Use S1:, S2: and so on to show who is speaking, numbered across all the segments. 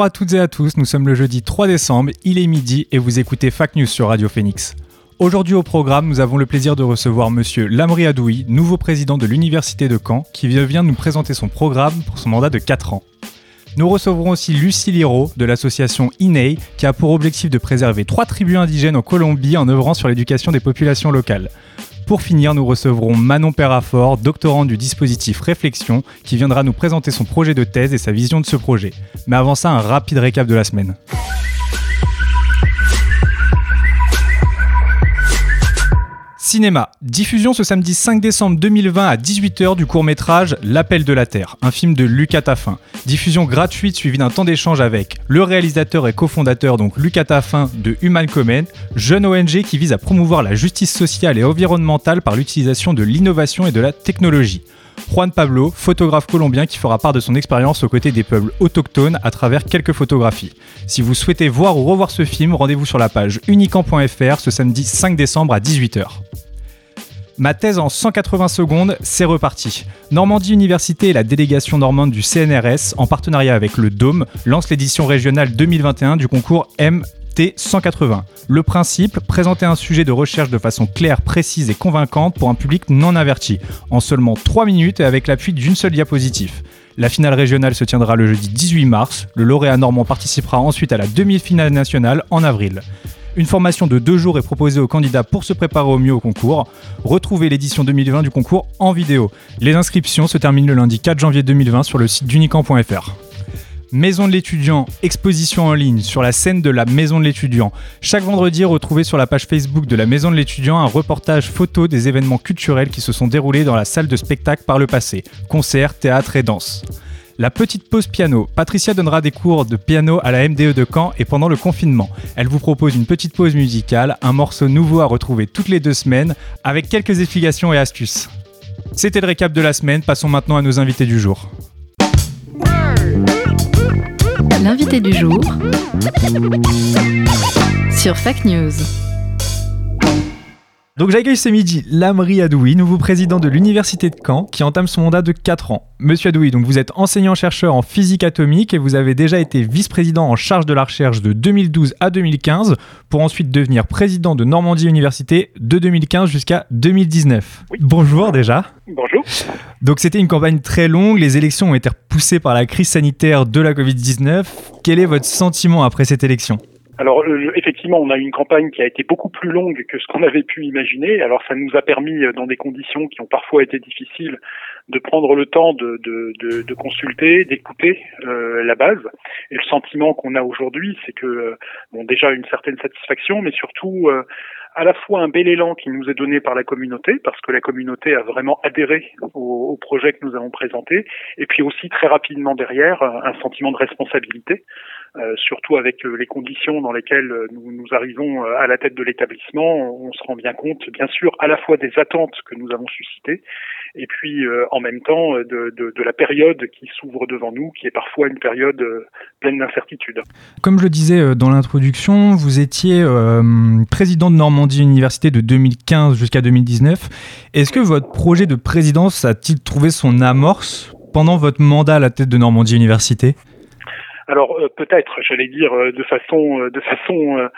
S1: Bonjour à toutes et à tous, nous sommes le jeudi 3 décembre, il est midi et vous écoutez Fac News sur Radio Phoenix. Aujourd'hui au programme, nous avons le plaisir de recevoir monsieur Lamri Adoui, nouveau président de l'Université de Caen, qui vient nous présenter son programme pour son mandat de 4 ans. Nous recevrons aussi Lucie Liro de l'association INEI, qui a pour objectif de préserver trois tribus indigènes en Colombie en œuvrant sur l'éducation des populations locales. Pour finir, nous recevrons Manon Perrafort, doctorant du dispositif Réflexion, qui viendra nous présenter son projet de thèse et sa vision de ce projet. Mais avant ça, un rapide récap de la semaine. Cinéma. Diffusion ce samedi 5 décembre 2020 à 18h du court-métrage L'appel de la Terre, un film de Lucas Taffin. Diffusion gratuite suivie d'un temps d'échange avec le réalisateur et cofondateur donc Lucas Taffin de Human Comment, jeune ONG qui vise à promouvoir la justice sociale et environnementale par l'utilisation de l'innovation et de la technologie. Juan Pablo, photographe colombien qui fera part de son expérience aux côtés des peuples autochtones à travers quelques photographies. Si vous souhaitez voir ou revoir ce film, rendez-vous sur la page unicamp.fr ce samedi 5 décembre à 18h. Ma thèse en 180 secondes, c'est reparti. Normandie Université et la délégation normande du CNRS, en partenariat avec le Dôme, lance l'édition régionale 2021 du concours MT 180. Le principe, présenter un sujet de recherche de façon claire, précise et convaincante pour un public non averti, en seulement 3 minutes et avec l'appui d'une seule diapositive. La finale régionale se tiendra le jeudi 18 mars. Le lauréat normand participera ensuite à la demi-finale nationale en avril. Une formation de deux jours est proposée aux candidats pour se préparer au mieux au concours. Retrouvez l'édition 2020 du concours en vidéo. Les inscriptions se terminent le lundi 4 janvier 2020 sur le site d'unicamp.fr. Maison de l'étudiant, exposition en ligne sur la scène de la Maison de l'étudiant. Chaque vendredi, retrouvez sur la page Facebook de la Maison de l'étudiant un reportage photo des événements culturels qui se sont déroulés dans la salle de spectacle par le passé. Concerts, théâtre et danse. La petite pause piano. Patricia donnera des cours de piano à la MDE de Caen et pendant le confinement. Elle vous propose une petite pause musicale, un morceau nouveau à retrouver toutes les deux semaines, avec quelques explications et astuces. C'était le récap de la semaine, passons maintenant à nos invités du jour.
S2: L'invité du jour sur Fac News.
S1: Donc j'accueille ce midi Lamri Adoui, nouveau président de l'Université de Caen, qui entame son mandat de 4 ans. Monsieur Adoui, donc vous êtes enseignant-chercheur en physique atomique et vous avez déjà été vice-président en charge de la recherche de 2012 à 2015, pour ensuite devenir président de Normandie Université de 2015 jusqu'à 2019. Bonjour déjà.
S3: Bonjour.
S1: Donc c'était une campagne très longue, les élections ont été repoussées par la crise sanitaire de la Covid-19. Quel est votre sentiment après cette élection?
S3: Alors euh, effectivement, on a eu une campagne qui a été beaucoup plus longue que ce qu'on avait pu imaginer. Alors ça nous a permis, euh, dans des conditions qui ont parfois été difficiles, de prendre le temps de, de, de, de consulter, d'écouter euh, la base. Et le sentiment qu'on a aujourd'hui, c'est que bon déjà une certaine satisfaction, mais surtout à la fois un bel élan qui nous est donné par la communauté, parce que la communauté a vraiment adhéré au, au projet que nous avons présenté, et puis aussi très rapidement derrière un sentiment de responsabilité. Euh, surtout avec euh, les conditions dans lesquelles euh, nous, nous arrivons à la tête de l'établissement, on, se rend bien compte, bien sûr, à la fois des attentes que nous avons suscitées, et puis en même temps de, la période qui s'ouvre devant nous, qui est parfois une période pleine d'incertitudes.
S1: Comme je le disais dans l'introduction, vous étiez euh, président de Normandie Université de 2015 jusqu'à 2019. Est-ce que votre projet de présidence a-t-il trouvé son amorce pendant votre mandat à la tête de Normandie Université?
S3: Alors euh, peut-être, j'allais dire euh, de façon euh, de façon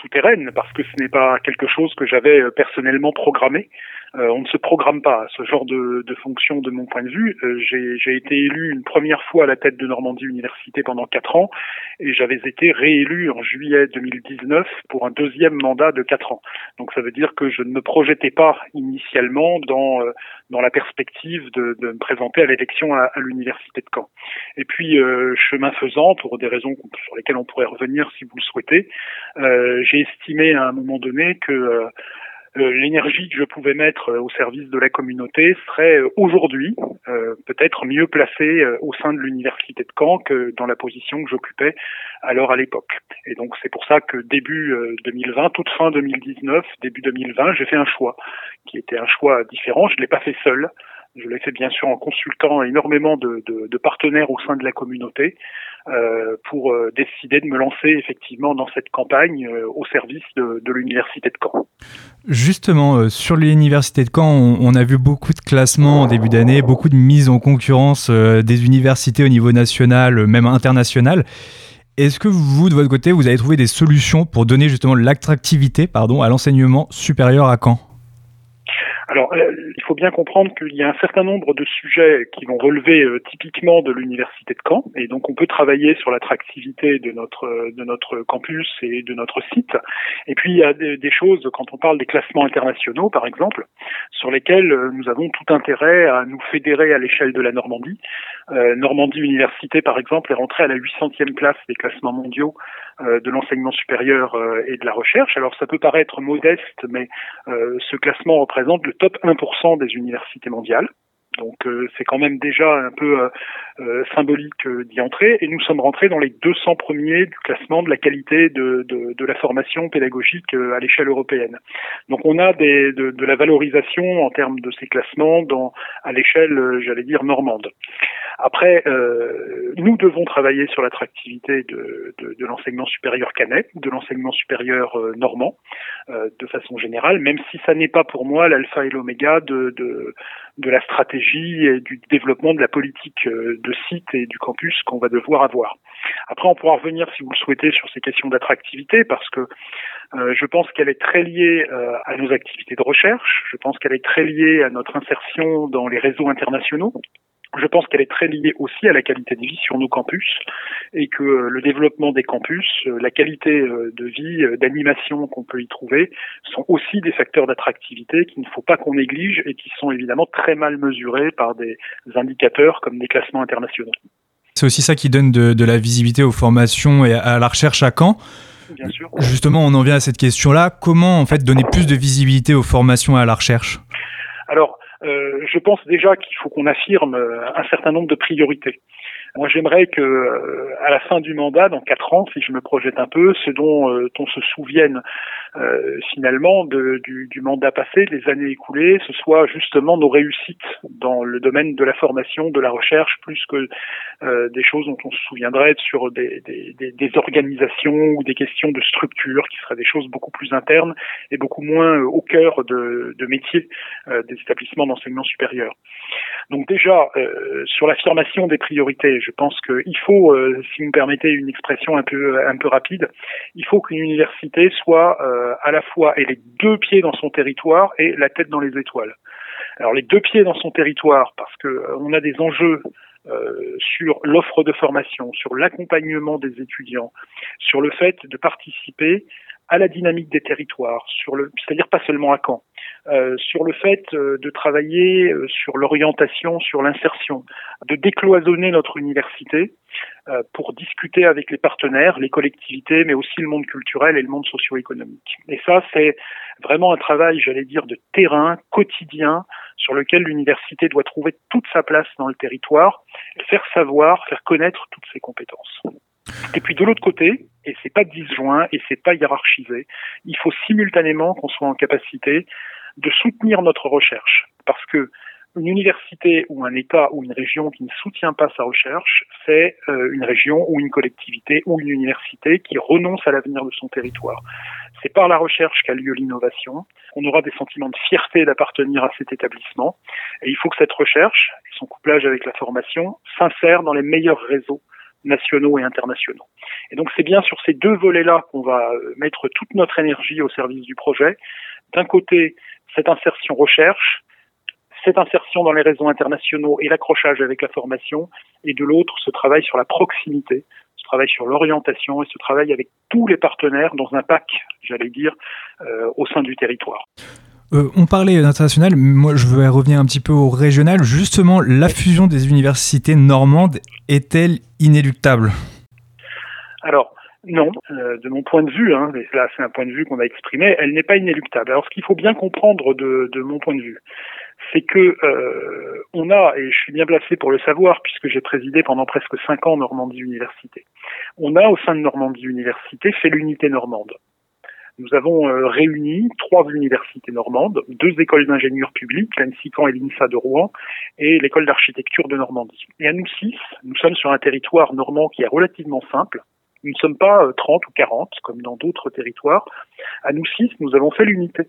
S3: souterraine, parce que ce n'est pas quelque chose que j'avais personnellement programmé. Euh, on ne se programme pas à ce genre de, de fonction de mon point de vue. Euh, J'ai été élu une première fois à la tête de Normandie Université pendant quatre ans et j'avais été réélu en juillet 2019 pour un deuxième mandat de quatre ans. Donc ça veut dire que je ne me projetais pas initialement dans euh, dans la perspective de, de me présenter à l'élection à, à l'université de Caen. Et puis euh, chemin faisant, pour des raisons sur lesquelles on pourrait revenir si vous le souhaitez, euh, j'ai estimé à un moment donné que euh, l'énergie que je pouvais mettre euh, au service de la communauté serait euh, aujourd'hui peut-être mieux placée au sein de l'université de Caen que dans la position que j'occupais alors à l'époque. Et donc c'est pour ça que début 2020, toute fin 2019, début 2020, j'ai fait un choix qui était un choix différent. Je ne l'ai pas fait seul. Je l'ai fait bien sûr en consultant énormément de, partenaires au sein de la communauté euh, pour euh, décider de me lancer effectivement dans cette campagne euh, au service de, l'université de Caen.
S1: Justement, sur l'université de Caen, on, a vu beaucoup de classements en début d'année, beaucoup de mises en concurrence des universités au niveau national, même international. Est-ce que vous, de votre côté, vous avez trouvé des solutions pour donner justement l'attractivité pardon, à l'enseignement supérieur à Caen?
S3: Alors, euh, il faut bien comprendre qu'il y a un certain nombre de sujets qui vont relever euh, typiquement de l'université de Caen, et donc on peut travailler sur l'attractivité de notre euh, de notre campus et de notre site. Et puis il y a des, choses quand on parle des classements internationaux, par exemple, sur lesquels nous avons tout intérêt à nous fédérer à l'échelle de la Normandie. Normandie Université, par exemple, est rentrée à la 800e place des classements mondiaux de l'enseignement supérieur et de la recherche. Alors ça peut paraître modeste, mais ce classement représente le top 1% des universités mondiales. Donc euh, c'est quand même déjà un peu euh, euh symbolique euh, d'y entrer. Et nous sommes rentrés dans les 200 premiers du classement de la qualité de, de, de la formation pédagogique euh, à l'échelle européenne. Donc on a des, de, de, la valorisation en termes de ces classements dans, à l'échelle, j'allais dire, normande. Après, nous devons travailler sur l'attractivité de, de l'enseignement supérieur canet, de l'enseignement supérieur normand, de façon générale, même si ça n'est pas pour moi l'alpha et l'oméga de, de, de la stratégie et du développement de la politique euh, de site et du campus qu'on va devoir avoir. Après, on pourra revenir, si vous le souhaitez, sur ces questions d'attractivité, parce que euh, je pense qu'elle est très liée euh, à nos activités de recherche, je pense qu'elle est très liée à notre insertion dans les réseaux internationaux, je pense qu'elle est très liée aussi à la qualité de vie sur nos campus et que euh, le développement des campus, euh, la qualité euh, de vie, d'animation qu'on peut y trouver sont aussi des facteurs d'attractivité qu'il ne faut pas qu'on néglige et qui sont évidemment très mal mesurés par des indicateurs comme des classements internationaux.
S1: C'est aussi ça qui donne de, de, la visibilité aux formations et à la recherche à Caen.
S3: Bien sûr.
S1: Justement, on en vient à cette question-là. Comment en fait donner plus de visibilité aux formations et à la recherche?
S3: Alors, je pense déjà qu'il faut qu'on affirme euh, un certain nombre de priorités. Moi, j'aimerais que, euh, à la fin du mandat, dans quatre ans, si je me projette un peu, ce dont euh, on se souvienne euh, finalement de, du, du, mandat passé, des années écoulées, ce soit justement nos réussites dans le domaine de la formation, de la recherche, plus que des choses dont on se souviendrait sur des, des, des, des, organisations ou des questions de structure, qui seraient des choses beaucoup plus internes et beaucoup moins au cœur de, de métier des établissements d'enseignement supérieur. Donc déjà, sur l'affirmation des priorités, je pense qu'il faut, euh, si vous me permettez une expression un peu un peu rapide, il faut qu'une université soit euh, à la fois et les deux pieds dans son territoire et la tête dans les étoiles. Alors les deux pieds dans son territoire parce que euh, on a des enjeux euh, sur l'offre de formation, sur l'accompagnement des étudiants, sur le fait de participer à la dynamique des territoires, sur le, c'est-à-dire pas seulement à Caen, euh, sur le fait euh, de travailler sur l'orientation, sur l'insertion, de décloisonner notre université pour discuter avec les partenaires, les collectivités, mais aussi le monde culturel et le monde socio-économique. Et ça, c'est vraiment un travail, j'allais dire, de terrain quotidien sur lequel l'université doit trouver toute sa place dans le territoire, faire savoir, faire connaître toutes ses compétences. Et puis de l'autre côté, et c'est pas disjoint et c'est pas hiérarchisé, il faut simultanément qu'on soit en capacité de soutenir notre recherche. Parce que une université ou un État ou une région qui ne soutient pas sa recherche, c'est euh, une région ou une collectivité ou une université qui renonce à l'avenir de son territoire. C'est par la recherche qu'a lieu l'innovation. On aura des sentiments de fierté d'appartenir à cet établissement. Et il faut que cette recherche et son couplage avec la formation s'insèrent dans les meilleurs réseaux nationaux et internationaux. Et donc c'est bien sur ces deux volets-là qu'on va euh, mettre toute notre énergie au service du projet. D'un côté, cette insertion recherche, cette insertion dans les réseaux internationaux et l'accrochage avec la formation, et de l'autre, ce travail sur la proximité, ce travail sur l'orientation et ce travail avec tous les partenaires dans un pack, j'allais dire, euh, au sein du territoire.
S1: Euh, on parlait d'international, moi je veux revenir un petit peu au régional. Justement, la fusion des universités normandes est-elle inéluctable?
S3: Alors, Non, euh, de mon point de vue, hein, là c'est un point de vue qu'on a exprimé, elle n'est pas inéluctable. Alors ce qu'il faut bien comprendre de, de mon point de vue, c'est que euh, on a, et je suis bien placé pour le savoir puisque j'ai présidé pendant presque cinq ans Normandie Université, on a au sein de Normandie Université fait l'unité normande. Nous avons euh, réuni trois universités normandes, deux écoles d'ingénieurs publics, l'ANSICAN et l'INSA de Rouen, et l'école d'architecture de Normandie. Et à nous six, nous sommes sur un territoire normand qui est relativement simple, nous ne sommes pas 30 ou 40 comme dans d'autres territoires. À nous six, nous avons fait l'unité.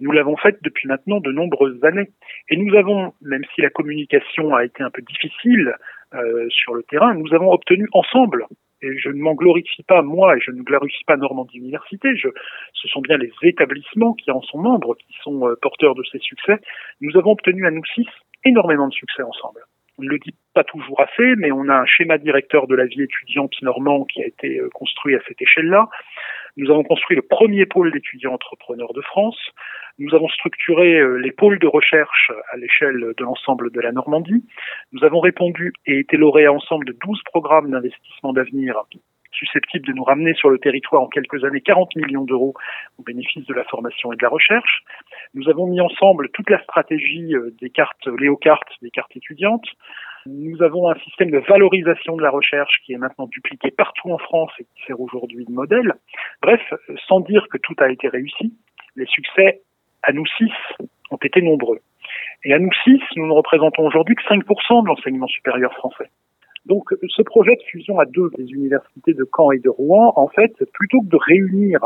S3: Nous l'avons faite depuis maintenant de nombreuses années. Et nous avons, même si la communication a été un peu difficile euh, sur le terrain, nous avons obtenu ensemble, et je ne m'en glorifie pas moi, et je ne glorifie pas Normandie Université, je, ce sont bien les établissements qui en sont membres, qui sont euh, porteurs de ces succès, nous avons obtenu à nous six énormément de succès ensemble on ne le dit pas toujours assez, mais on a un schéma directeur de la vie étudiante normand qui a été euh, construit à cette échelle-là. Nous avons construit le premier pôle d'étudiants entrepreneurs de France. Nous avons structuré euh, les pôles de recherche à l'échelle de l'ensemble de la Normandie. Nous avons répondu et été lauréats ensemble de 12 programmes d'investissement d'avenir susceptibles de nous ramener sur le territoire en quelques années 40 millions d'euros au bénéfice de la formation et de la recherche. Nous avons mis ensemble toute la stratégie euh, des cartes Léocartes, des cartes étudiantes. Nous avons un système de valorisation de la recherche qui est maintenant dupliqué partout en France et qui sert aujourd'hui de modèle. Bref, sans dire que tout a été réussi, les succès à nous six ont été nombreux. Et à nous six, nous ne représentons aujourd'hui que 5% de l'enseignement supérieur français. Donc ce projet de fusion à deux des universités de Caen et de Rouen, en fait, plutôt que de réunir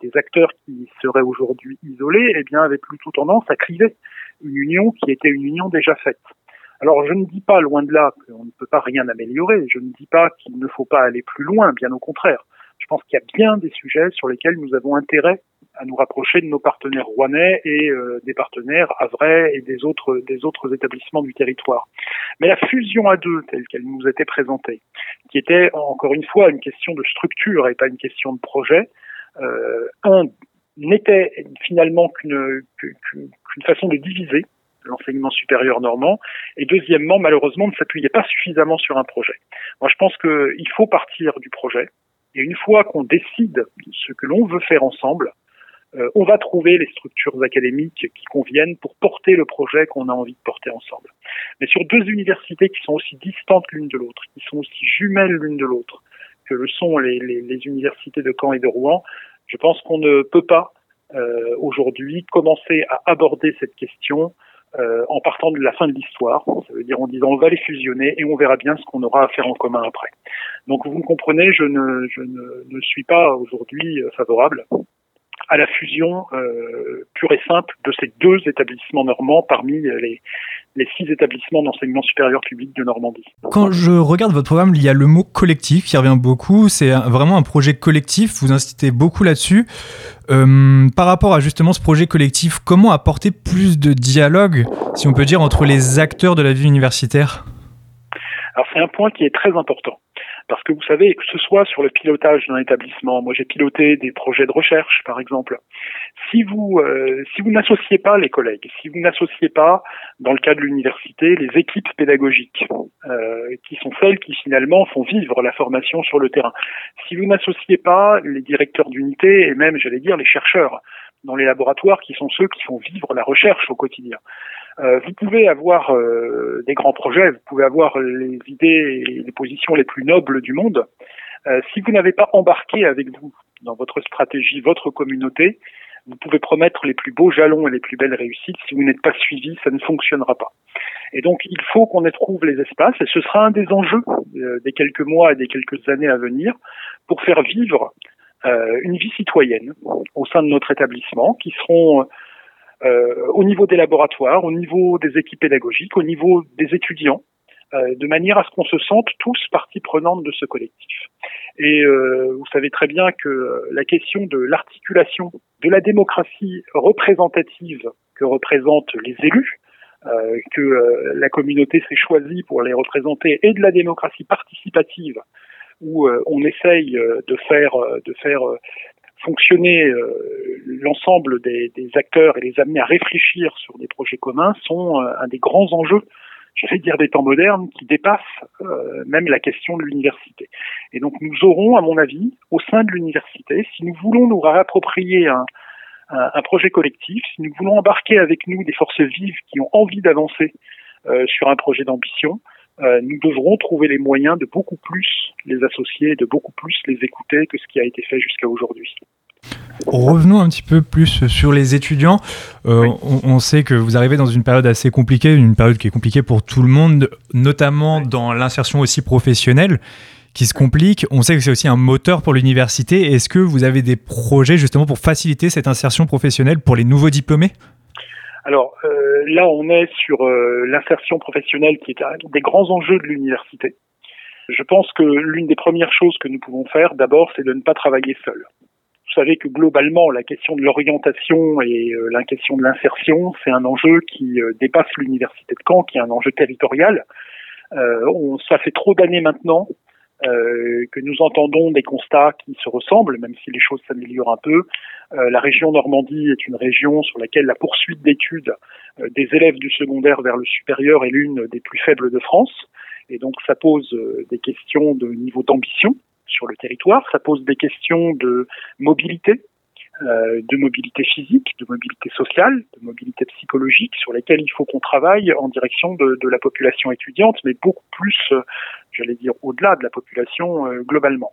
S3: des acteurs qui seraient aujourd'hui isolés, eh bien, avait plutôt tendance à cliver une union qui était une union déjà faite. Alors je ne dis pas loin de là qu'on ne peut pas rien améliorer, je ne dis pas qu'il ne faut pas aller plus loin, bien au contraire. Je pense qu'il y a bien des sujets sur lesquels nous avons intérêt à nous rapprocher de nos partenaires rouennais et euh, des partenaires avrais et des autres des autres établissements du territoire. Mais la fusion à deux telle qu'elle nous était présentée, qui était encore une fois une question de structure et pas une question de projet, euh, un n'était finalement qu'une qu'une façon de diviser l'enseignement supérieur normand, et deuxièmement, malheureusement, ne s'appuyait pas suffisamment sur un projet. Moi, je pense qu'il faut partir du projet, et une fois qu'on décide ce que l'on veut faire ensemble, euh, on va trouver les structures académiques qui conviennent pour porter le projet qu'on a envie de porter ensemble. Mais sur deux universités qui sont aussi distantes l'une de l'autre, qui sont aussi jumelles l'une de l'autre, que le sont les, les, les, universités de Caen et de Rouen, je pense qu'on ne peut pas euh, aujourd'hui commencer à aborder cette question euh, en partant de la fin de l'histoire, ça veut dire en disant on va les fusionner et on verra bien ce qu'on aura à faire en commun après. Donc vous me comprenez, je ne, ne suis pas aujourd'hui euh, favorable à la fusion euh, pure et simple de ces deux établissements normands parmi les, les six établissements d'enseignement supérieur public de Normandie.
S1: Quand je regarde votre programme, il y a le mot collectif qui revient beaucoup. C'est vraiment un projet collectif. Vous incitez beaucoup là-dessus. Euh, par rapport à justement ce projet collectif, comment apporter plus de dialogue, si on peut dire, entre les acteurs de la vie universitaire?
S3: Alors c'est un point qui est très important. Parce que vous savez, que ce soit sur le pilotage d'un établissement, moi j'ai piloté des projets de recherche par exemple, si vous euh, si vous n'associez pas les collègues, si vous n'associez pas dans le cas de l'université les équipes pédagogiques, euh, qui sont celles qui finalement font vivre la formation sur le terrain, si vous n'associez pas les directeurs d'unité et même j'allais dire les chercheurs dans les laboratoires qui sont ceux qui font vivre la recherche au quotidien, euh, vous pouvez avoir euh, des grands projets, vous pouvez avoir les idées et les positions les plus nobles du monde. Euh, si vous n'avez pas embarqué avec vous dans votre stratégie votre communauté, vous pouvez promettre les plus beaux jalons et les plus belles réussites. Si vous n'êtes pas suivi, ça ne fonctionnera pas. Et donc, il faut qu'on trouve les espaces, et ce sera un des enjeux des quelques mois et des quelques années à venir, pour faire vivre une vie citoyenne au sein de notre établissement, qui seront euh, au niveau des laboratoires, au niveau des équipes pédagogiques, au niveau des étudiants, euh, de manière à ce qu'on se sente tous partie prenante de ce collectif. Et euh, vous savez très bien que la question de l'articulation de la démocratie représentative que représentent les élus, euh, que la communauté s'est choisie pour les représenter, et de la démocratie participative, où on essaye de faire, de faire fonctionner euh, l'ensemble des, des, acteurs et les amener à réfléchir sur des projets communs sont euh, un des grands enjeux je vais dire des temps modernes, qui dépassent euh, même la question de l'université. Et donc nous aurons, à mon avis, au sein de l'université, si nous voulons nous réapproprier un, un, un, projet collectif, si nous voulons embarquer avec nous des forces vives qui ont envie d'avancer euh, sur un projet d'ambition, euh, nous devrons trouver les moyens de beaucoup plus les associer, de beaucoup plus les écouter que ce qui a été fait jusqu'à aujourd'hui.
S1: Revenons un petit peu plus sur les étudiants. Euh, oui. on, on, sait que vous arrivez dans une période assez compliquée, une période qui est compliquée pour tout le monde, notamment oui. dans l'insertion aussi professionnelle qui se complique. On sait que c'est aussi un moteur pour l'université. Est-ce que vous avez des projets justement pour faciliter cette insertion professionnelle pour les nouveaux diplômés?
S3: Alors euh, là, on est sur euh, l'insertion professionnelle qui est un des grands enjeux de l'université. Je pense que l'une des premières choses que nous pouvons faire, d'abord, c'est de ne pas travailler seul. Vous savez que globalement, la question de l'orientation et euh, la question de l'insertion, c'est un enjeu qui dépasse l'université de Caen, qui est un enjeu territorial. On, ça fait trop d'années maintenant euh, que nous entendons des constats qui se ressemblent, même si les choses s'améliorent un peu. Euh, la région Normandie est une région sur laquelle la poursuite d'études euh, des élèves du secondaire vers le supérieur est l'une des plus faibles de France. Et donc ça pose euh, des questions de niveau d'ambition sur le territoire, ça pose des questions de mobilité, de mobilité physique, de mobilité sociale, de mobilité psychologique, sur lesquelles il faut qu'on travaille en direction de, de, la population étudiante, mais beaucoup plus, euh, j'allais dire, au-delà de la population euh, globalement.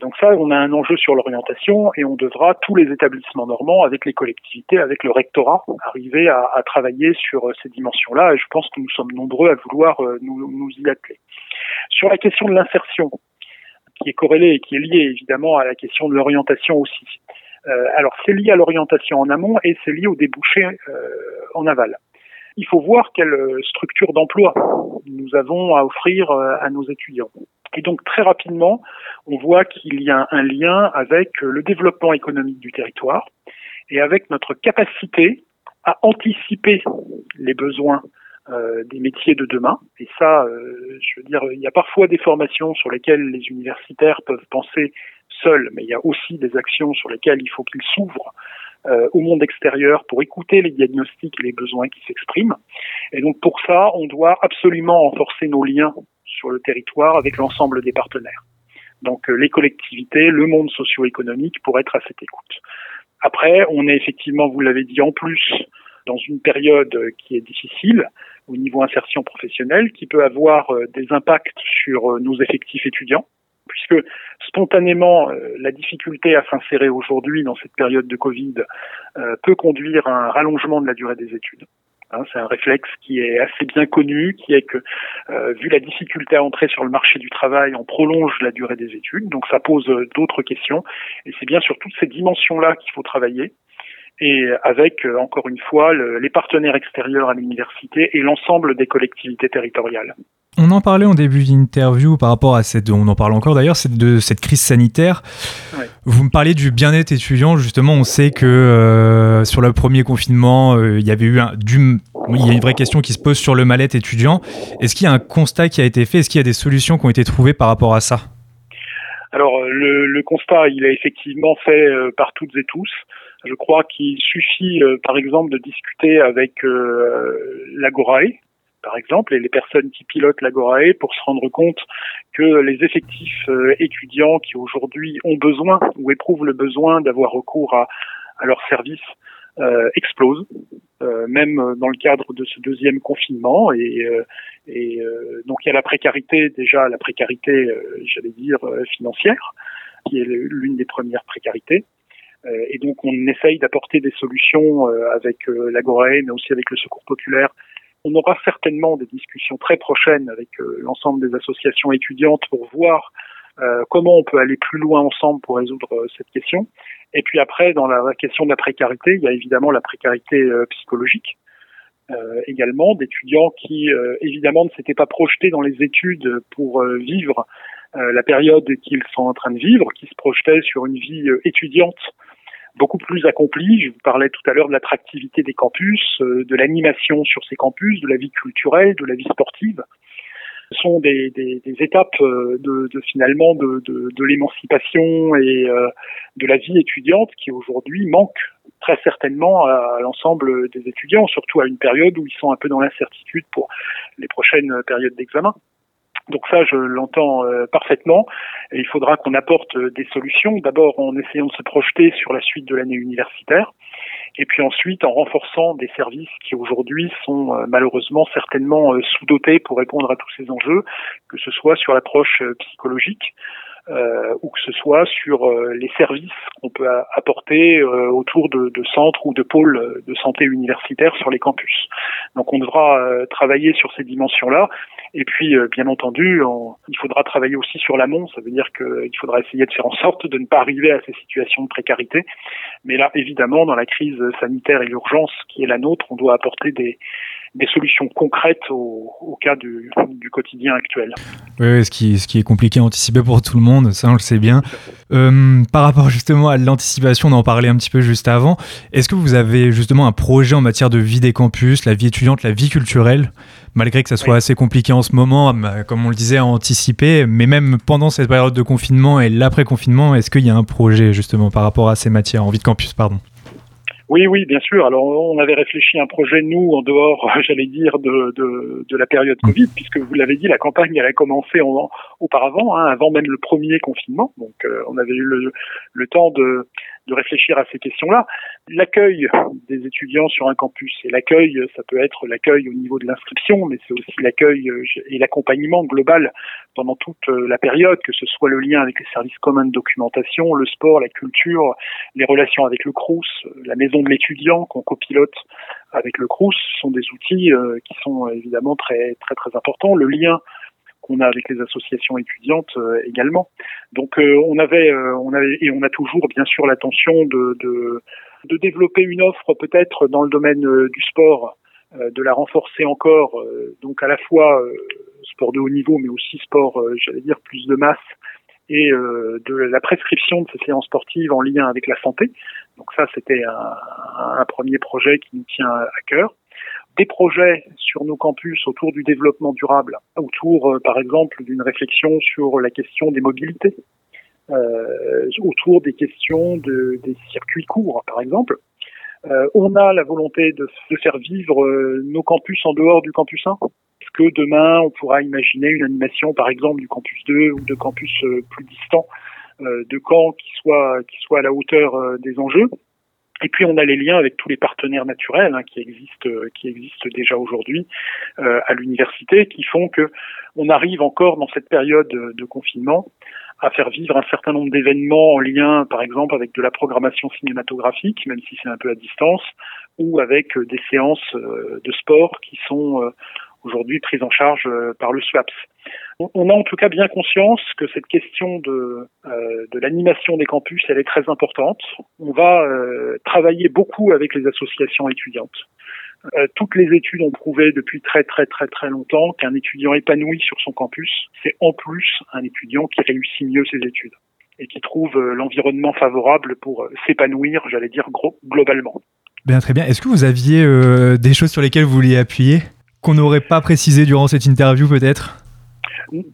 S3: Donc ça, on a un enjeu sur l'orientation et on devra, tous les établissements normands, avec les collectivités, avec le rectorat, arriver à, à travailler sur ces dimensions-là. Et je pense que nous sommes nombreux à vouloir nous, nous y atteler. Sur la question de l'insertion, qui est corrélée et qui est liée évidemment à la question de l'orientation aussi. Euh, alors c'est lié à l'orientation en amont et c'est lié au débouché euh, en aval. Il faut voir quelle structure d'emploi nous avons à offrir euh, à nos étudiants. Et donc très rapidement, on voit qu'il y a un lien avec le développement économique du territoire et avec notre capacité à anticiper les besoins euh, des métiers de demain. Et ça, euh, je veux dire, il y a parfois des formations sur lesquelles les universitaires peuvent penser seuls, mais il y a aussi des actions sur lesquelles il faut qu'ils s'ouvrent euh, au monde extérieur pour écouter les diagnostics et les besoins qui s'expriment. Et donc pour ça, on doit absolument renforcer nos liens sur le territoire avec l'ensemble des partenaires. Donc les collectivités, le monde socio-économique pour être à cette écoute. Après, on est effectivement, vous l'avez dit en plus, dans une période qui est difficile au niveau insertion professionnelle, qui peut avoir des impacts sur nos effectifs étudiants puisque spontanément, euh, la difficulté à s'insérer aujourd'hui dans cette période de Covid euh, peut conduire à un rallongement de la durée des études. Hein, c'est un réflexe qui est assez bien connu, qui est que, euh, vu la difficulté à entrer sur le marché du travail, on prolonge la durée des études. Donc ça pose d'autres questions. Et c'est bien sur toutes ces dimensions-là qu'il faut travailler. Et avec, encore une fois, le, les partenaires extérieurs à l'université et l'ensemble des collectivités territoriales.
S1: On en parlait en début d'interview par rapport à cette, on en parle encore d'ailleurs, c'est de cette crise sanitaire. Ouais. Vous me parlez du bien-être étudiant. Justement, on sait que euh, sur le premier confinement, euh, il y avait eu un, du, il y a une vraie question qui se pose sur le mal-être étudiant. Est-ce qu'il y a un constat qui a été fait? Est-ce qu'il y a des solutions qui ont été trouvées par rapport à ça?
S3: Alors, le, le, constat, il est effectivement fait euh, par toutes et tous. Je crois qu'il suffit, euh, par exemple, de discuter avec euh, l'Agorae, par exemple, et les personnes qui pilotent l'Agorae pour se rendre compte que les effectifs euh, étudiants qui aujourd'hui ont besoin ou éprouvent le besoin d'avoir recours à, leurs services euh, explosent, euh, même dans le cadre de ce deuxième confinement. Et, euh, et donc il y a la précarité, déjà la précarité, j'allais dire, financière, qui est l'une des premières précarités. Et donc on essaye d'apporter des solutions avec l'Agorae, mais aussi avec le Secours populaire on aura certainement des discussions très prochaines avec euh, l'ensemble des associations étudiantes pour voir euh, comment on peut aller plus loin ensemble pour résoudre euh, cette question. Et puis après, dans la, question de la précarité, il y a évidemment la précarité psychologique. également d'étudiants qui évidemment ne s'étaient pas projetés dans les études pour vivre la période qu'ils sont en train de vivre, qui se projetaient sur une vie étudiante beaucoup plus accompli. Je vous parlais tout à l'heure de l'attractivité des campus, euh, de l'animation sur ces campus, de la vie culturelle, de la vie sportive. sont des, étapes euh, de, finalement de, l'émancipation et euh, de la vie étudiante qui aujourd'hui manquent très certainement à l'ensemble des étudiants, surtout à une période où ils sont un peu dans l'incertitude pour les prochaines périodes d'examen. Donc ça, je l'entends euh, parfaitement. Il faudra qu'on apporte des solutions. D'abord en essayant de se projeter sur la suite de l'année universitaire, et puis ensuite en renforçant des services qui aujourd'hui sont euh, malheureusement certainement euh, sous-dotés pour répondre à tous ces enjeux, que ce soit sur l'approche psychologique, euh, ou que ce soit sur euh, les services qu'on peut apporter euh, autour de, de, centres ou de pôles de santé universitaires sur les campus. Donc on devra travailler sur ces dimensions-là. Et puis, bien entendu, il faudra travailler aussi sur l'amont. Ça veut dire qu'il faudra essayer de faire en sorte de ne pas arriver à ces situations de précarité. Mais là, évidemment, dans la crise sanitaire et l'urgence qui est la nôtre, on doit apporter des, des solutions concrètes au, au cas du, du, quotidien actuel.
S1: Oui, ce, qui, ce qui est compliqué à anticiper pour tout le monde, ça on le sait bien. Euh, par rapport justement à l'anticipation, on en parlait un petit peu juste avant, est-ce que vous avez justement un projet en matière de vie des campus, la vie étudiante, la vie culturelle, malgré que ça soit oui. assez compliqué en ce moment, comme on le disait, à anticiper, mais même pendant cette période de confinement et l'après-confinement, est-ce qu'il y a un projet justement par rapport à ces matières en vie de campus, pardon?
S3: Oui, oui, bien sûr. Alors, on avait réfléchi à un projet, nous, en dehors, j'allais dire, de, de, de, la période Covid, puisque vous l'avez dit, la campagne, elle a commencé en, auparavant, hein, avant même le premier confinement. Donc, euh, on avait eu le, le temps de, de réfléchir à ces questions-là. L'accueil des étudiants sur un campus, et l'accueil, ça peut être l'accueil au niveau de l'inscription, mais c'est aussi l'accueil et l'accompagnement global pendant toute la période, que ce soit le lien avec les services communs de documentation, le sport, la culture, les relations avec le CRUS, la maison de l'étudiant qu'on copilote avec le CRUS, sont des outils qui sont évidemment très très très importants. Le lien qu'on a avec les associations étudiantes euh, également. Donc euh, on avait, euh, on avait et on a toujours bien sûr l'intention de, développer une offre peut-être dans le domaine du sport, de la renforcer encore, donc à la fois sport de haut niveau, mais aussi sport, j'allais dire plus de masse et de la prescription de ces séances sportives en lien avec la santé. Donc ça, c'était un, premier projet qui nous tient à cœur des projets sur nos campus autour du développement durable, autour, euh, par exemple, d'une réflexion sur la question des mobilités, euh, autour des questions de, des circuits courts, par exemple. Euh, on a la volonté de, faire vivre nos campus en dehors du campus 1. Est-ce que demain, on pourra imaginer une animation, par exemple, du campus 2 ou de campus plus distants de Caen qui soit, qui soit à la hauteur des enjeux et puis on a les liens avec tous les partenaires naturels hein, qui existent, qui existent déjà aujourd'hui euh, à l'université, qui font que on arrive encore dans cette période de confinement à faire vivre un certain nombre d'événements en lien, par exemple, avec de la programmation cinématographique, même si c'est un peu à distance, ou avec des séances euh, de sport qui sont euh, aujourd'hui prises en charge par le SWAPS. On a en tout cas bien conscience que cette question de, euh, l'animation des campus, elle est très importante. On va euh, travailler beaucoup avec les associations étudiantes. Euh, toutes les études ont prouvé depuis très très très très longtemps qu'un étudiant épanoui sur son campus, c'est en plus un étudiant qui réussit mieux ses études et qui trouve l'environnement favorable pour s'épanouir, j'allais dire globalement.
S1: Bien, très bien. Est-ce que vous aviez des choses sur lesquelles vous vouliez appuyer? Qu'on n'aurait pas précisé durant cette interview peut-être?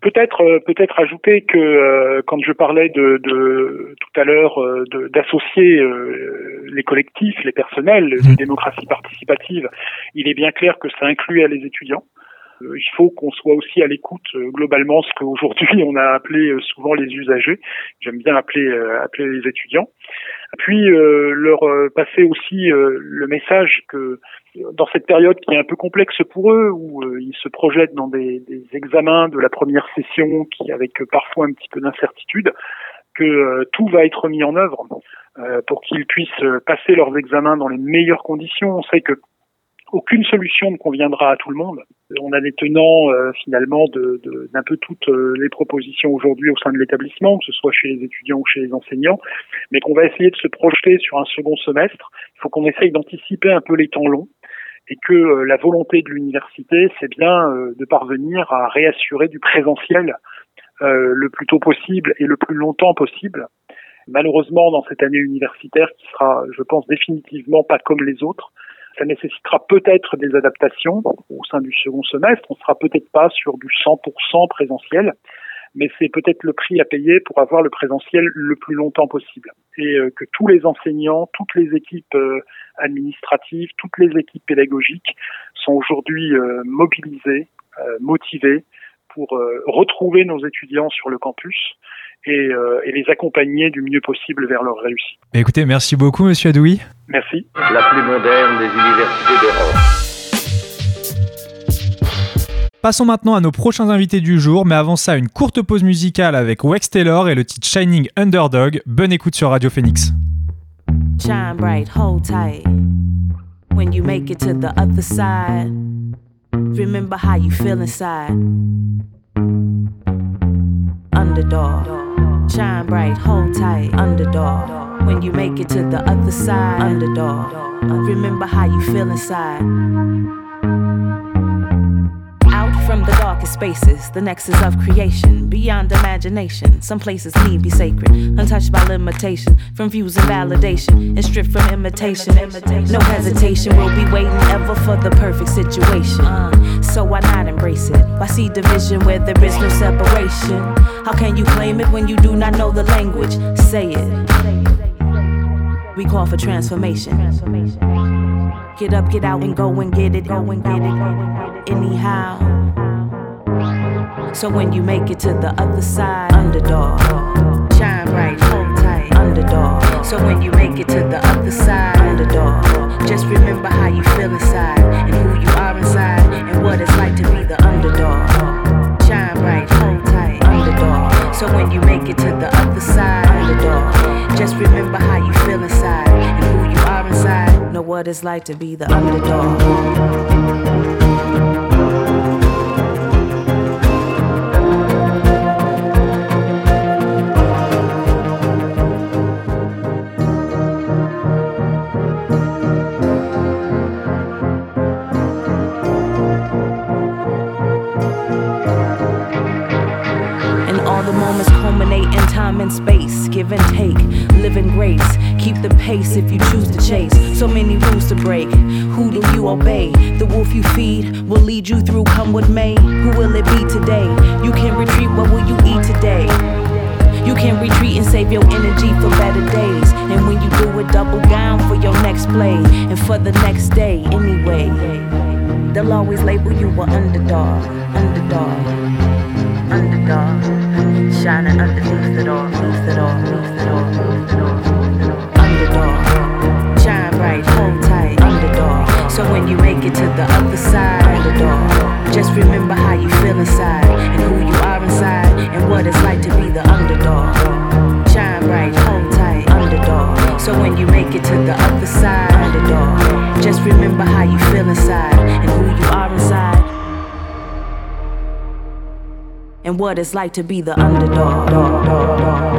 S3: Peut-être, euh, peut-être ajouter que euh, quand je parlais de, de tout à l'heure euh, d'associer euh, les collectifs, les personnels, de
S1: Mmh.
S3: démocratie participative, il est bien clair que ça inclut les étudiants. Il faut qu'on soit aussi à l'écoute globalement ce qu'aujourd'hui on a appelé souvent les usagers. J'aime bien appeler appeler les étudiants. Puis leur passer aussi le message que dans cette période qui est un peu complexe pour eux, où euh, ils se projettent dans des, des, examens de la première session, qui avec parfois un petit peu d'incertitude, que euh, tout va être mis en œuvre euh, pour qu'ils puissent passer leurs examens dans les meilleures conditions. On sait que aucune solution ne conviendra à tout le monde. On a des tenants euh, finalement de, de, d'un peu toutes les propositions aujourd'hui au sein de l'établissement, que ce soit chez les étudiants ou chez les enseignants, mais qu'on va essayer de se projeter sur un second semestre. Il faut qu'on essaye d'anticiper un peu les temps longs et que euh, la volonté de l'université, c'est bien euh, de parvenir à réassurer du présentiel euh, le plus tôt possible et le plus longtemps possible. Malheureusement, dans cette année universitaire qui sera, je pense, définitivement pas comme les autres, Ça nécessitera peut-être des adaptations au sein du second semestre. On sera peut-être pas sur du 100% présentiel, mais c'est peut-être le prix à payer pour avoir le présentiel le plus longtemps possible. Et euh, que tous les enseignants, toutes les équipes euh, administratives, toutes les équipes pédagogiques sont aujourd'hui euh, mobilisées, motivées pour retrouver nos étudiants sur le campus et, et, les accompagner du mieux possible vers leur réussite.
S1: Écoutez, merci beaucoup, Monsieur Adoui.
S3: Merci.
S4: La plus moderne des universités d'Europe.
S1: Passons maintenant à nos prochains invités du jour, mais avant ça, une courte pause musicale avec Wex Taylor et le titre Shining Underdog. Bonne écoute sur Radio Phoenix.
S5: Shine bright, hold tight. When you make it to the other side, remember how you feel inside. Underdog. Shine bright, hold tight. Underdog. When you make it to the other side, underdog. Remember how you feel inside. Spaces, the nexus of creation, beyond imagination. Some places need be sacred, untouched by limitation, from views and validation, and stripped from imitation. No hesitation, we'll be waiting ever for the perfect situation. Uh, so why not embrace it? Why see division where there is no separation? How can you claim it when you do not know the language? Say it. We call for transformation. Get up, get out, and go and get it, go and get it. Anyhow. So when you make it to the other side, underdog, shine bright, hold tight, underdog. So when you make it to the other side, underdog, just remember how you feel inside and who you are inside and what it's like to be the underdog. Shine bright, hold tight, underdog. So when you make it to the other side, underdog, just remember how you feel inside and who you are inside. Know what it's like to be the underdog. Break. Who do you obey? The wolf you feed will lead you through, come what may. Who will it be today? You can retreat, what will you eat today? You can retreat and save your energy for better days. And when you do it, double down for your next play and for the next day anyway. They'll always label you an underdog, underdog, underdog shining underneath it all, underneath it all, underneath it all. Make it to the other side, underdog, just remember how you feel inside and who you are inside and what it's like to be the underdog. Shine bright, hold tight, underdog. So when you make it to the other side, underdog, just remember how you feel inside and who you are inside and what it's like to be the underdog. Shine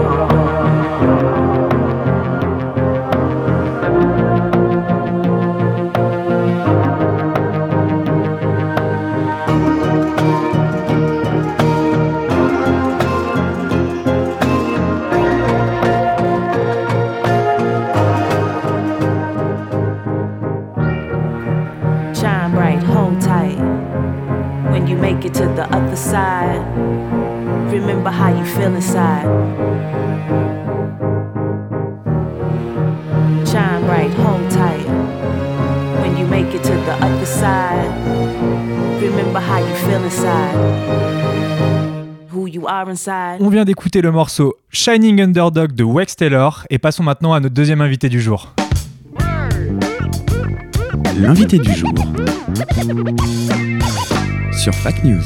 S5: to the other side remember how you feel inside. Shine bright, hold tight. When you make it to the other side, remember how you feel inside. Who you are inside.
S1: On vient d'écouter le morceau Shining Underdog de Wex Taylor et passons maintenant à notre deuxième invité du jour.
S6: L'invité du jour sur Fact News.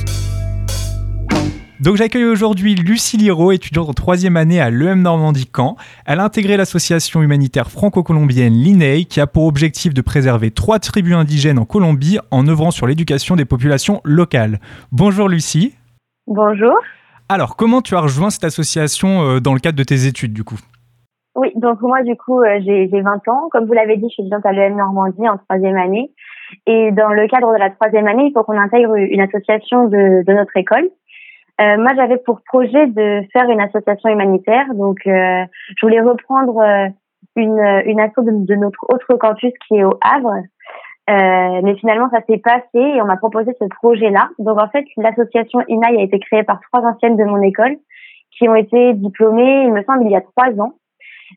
S1: Donc j'accueille aujourd'hui Lucie Liro, étudiante en troisième année à l'EM Normandie Caen. Elle a intégré l'association humanitaire franco-colombienne l'INEI qui a pour objectif de préserver trois tribus indigènes en Colombie en œuvrant sur l'éducation des populations locales. Bonjour Lucie.
S7: Bonjour.
S1: Alors comment tu as rejoint cette association euh, dans le cadre de tes études du coup?
S7: Oui, donc moi du coup euh, j'ai 20 ans. Comme vous l'avez dit, je suis étudiante à l'EM Normandie en troisième année. Et dans le cadre de la troisième année, il faut qu'on intègre une association de, de notre école. Euh, moi, j'avais pour projet de faire une association humanitaire. Donc, euh, je voulais reprendre euh, une, une asso de, notre autre campus qui est au Havre. Euh, mais finalement, ça s'est passé et on m'a proposé ce projet-là. Donc en fait, l'association INAI a été créée par trois anciennes de mon école qui ont été diplômées, il me semble, il y a trois ans.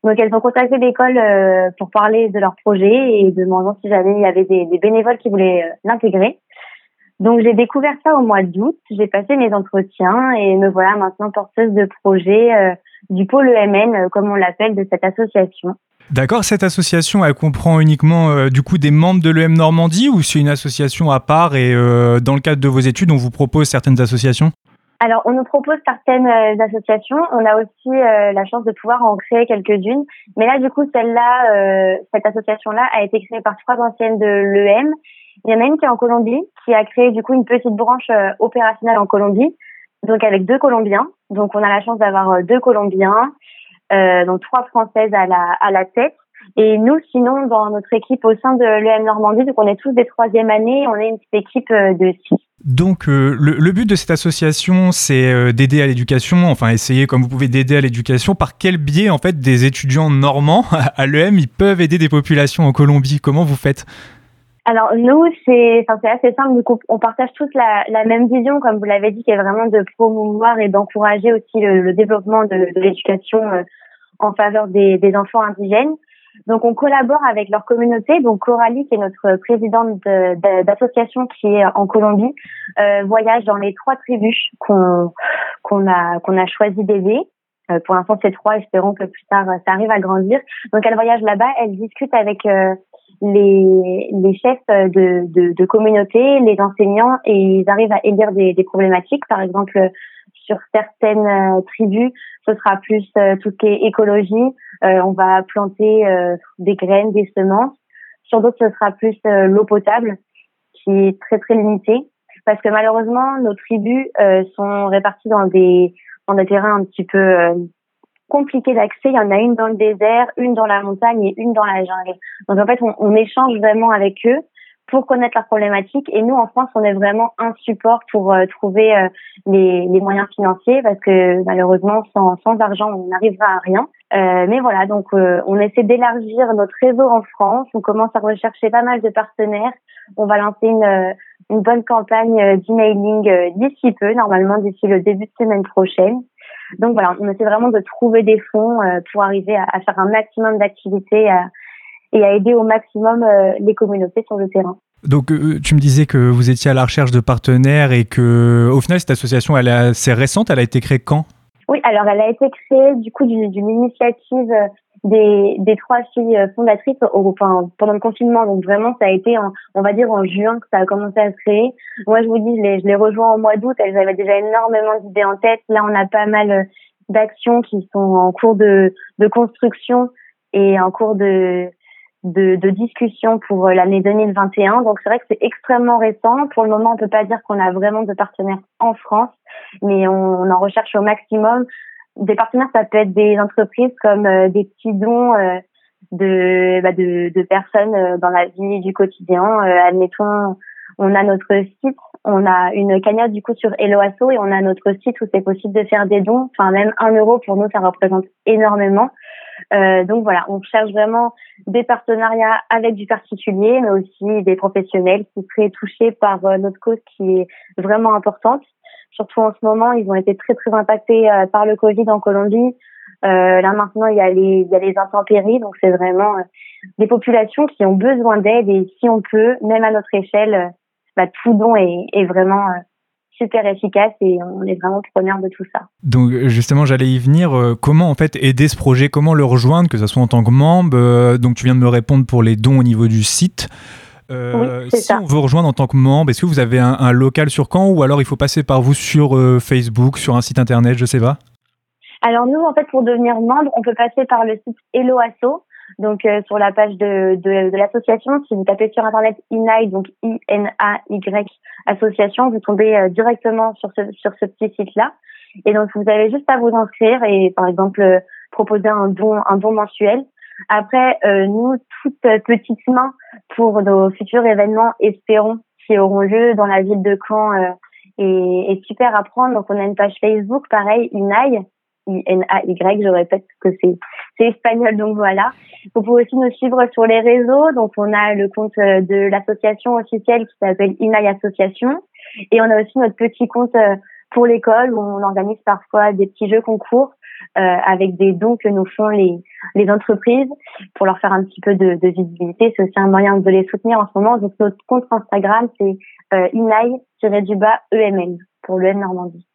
S7: Donc elles ont contacté l'école euh, pour parler de leur projet et demandant si jamais il y avait des, bénévoles qui voulaient euh, l'intégrer. Donc j'ai découvert ça au mois d'août, j'ai passé mes entretiens et me voilà maintenant porteuse de projet euh, du pôle EMN, comme on l'appelle, de cette association.
S1: D'accord, cette association, elle comprend uniquement du coup des membres de l'EM Normandie ou c'est une association à part et dans le cadre de vos études, on vous propose certaines associations?
S7: Alors, on nous propose certaines euh, associations. On a aussi la chance de pouvoir en créer quelques-unes. Mais là, du coup, celle-là, cette association-là a été créée par trois anciennes de l'EM. Il y en a une qui est en Colombie, qui a créé du coup une petite branche opérationnelle en Colombie, donc avec deux Colombiens. Donc, on a la chance d'avoir deux Colombiens euh, donc trois françaises à la, à la tête. Et nous, sinon, dans notre équipe au sein de l'EM Normandie, donc on est tous des troisième années, on est une petite équipe euh, de six.
S1: Donc euh, le, but de cette association, c'est euh, d'aider à l'éducation, enfin essayer comme vous pouvez d'aider à l'éducation. Par quel biais en fait des étudiants normands à l'EM, ils peuvent aider des populations en Colombie? Comment vous faites?
S7: Alors nous, c'est assez simple. Du coup, on partage tous la, même vision, comme vous l'avez dit, qui est vraiment de promouvoir et d'encourager aussi le, développement de, l'éducation en faveur des, enfants indigènes. Donc, on collabore avec leur communauté. Donc, Coralie, qui est notre présidente d'association qui est en Colombie, euh, voyage dans les trois tribus qu'on qu'on a qu'on a choisi d'aider. Euh, pour l'instant, c'est trois. Espérons que plus tard, ça arrive à grandir. Donc, elle voyage là-bas. Elle discute avec euh, les, les chefs de, de, de communauté, les enseignants, et ils arrivent à élire des, des problématiques. Par exemple, sur certaines euh, tribus, ce sera plus euh, tout ce qui est écologie. Euh, on va planter des graines, des semences. Sur d'autres, ce sera plus l'eau potable, qui est très très limitée, parce que malheureusement, nos tribus sont réparties dans des dans des terrains un petit peu compliqués d'accès. Il y en a une dans le désert, une dans la montagne et une dans la jungle. Donc en fait, on, on échange vraiment avec eux pour connaître leurs problématiques. Et nous, en France, on est vraiment un support pour euh, trouver euh, les, les, moyens financiers parce que malheureusement, sans, sans argent, on n'arrivera à rien. Euh, mais voilà, donc on essaie d'élargir notre réseau en France. On commence à rechercher pas mal de partenaires. On va lancer une, une bonne campagne d'emailing d'ici peu, normalement d'ici le début de semaine prochaine. Donc voilà, on essaie vraiment de trouver des fonds pour arriver à, à faire un maximum d'activités et à aider au maximum euh, les communautés sur le terrain.
S1: Donc, euh, tu me disais que vous étiez à la recherche de partenaires et que, au final, cette association, elle est assez récente. Elle a été créée quand?
S7: Oui, alors elle a été créée du coup d'une initiative euh, des, des trois filles fondatrices enfin, pendant le confinement. Donc vraiment, ça a été, en, on va dire, en juin que ça a commencé à se créer. Moi, je vous dis, je les, je les rejoins au mois d'août. Elles avaient déjà énormément d'idées en tête. Là, on a pas mal d'actions qui sont en cours de, de construction et en cours de de, de discussion pour euh, l'année 2021. Donc c'est vrai que c'est extrêmement récent. Pour le moment, on peut pas dire qu'on a vraiment de partenaires en France, mais on, en recherche au maximum. Des partenaires, ça peut être des entreprises comme euh, des petits dons euh, de, bah de, de personnes dans la vie du quotidien. admettons, on a notre site, on a une cagnotte du coup sur Eloasso et on a notre site où c'est possible de faire des dons. Enfin même un euro pour nous, ça représente énormément. Euh, donc voilà, on cherche vraiment des partenariats avec du particulier, mais aussi des professionnels qui seraient touchés par euh, notre cause qui est vraiment importante. Surtout en ce moment, ils ont été très très impactés euh, par le Covid en Colombie. Euh, là maintenant, il y a les il y a les intempéries, donc c'est vraiment des populations qui ont besoin d'aide et si on peut, même à notre échelle, bah, tout don est, est vraiment super efficace et on est vraiment preneur de tout ça.
S1: Donc justement, j'allais y venir. Euh, comment en fait aider ce projet? Comment le rejoindre, que ce soit en tant que membre euh, Donc tu viens de me répondre pour les dons au niveau du site.
S7: Euh,
S1: si
S7: ça.
S1: on veut rejoindre en tant que membre, est-ce que vous avez un, un, local sur Caen ou alors il faut passer par vous sur euh, Facebook, sur un site internet, je sais pas?
S7: Alors nous, en fait, pour devenir membre, on peut passer par le site Eloasso. Donc euh, sur la page de, de, de l'association, si vous tapez sur internet INAI, donc I-N-A-Y association, vous tombez euh, directement sur ce, sur ce petit site-là. Et donc vous avez juste à vous inscrire et par exemple euh, proposer un don, un don mensuel. Après, nous, toutes petites mains pour nos futurs événements, espérons, qui auront lieu dans la ville de Caen, est, est super à prendre. Donc on a une page Facebook, pareil, INAI, I-N-A-Y. Je répète que c'est c'est espagnol, donc voilà. Vous pouvez aussi nous suivre sur les réseaux. Donc on a le compte euh, de l'association officielle qui s'appelle INAI Association, et on a aussi notre petit compte euh, pour l'école où on organise parfois des petits jeux concours euh, avec des dons que nous font les, les entreprises pour leur faire un petit peu de, de visibilité. C'est aussi un moyen de les soutenir en ce moment. Donc notre compte Instagram, c'est euh, inaï-du-bas EMN pour l'EM Normandie.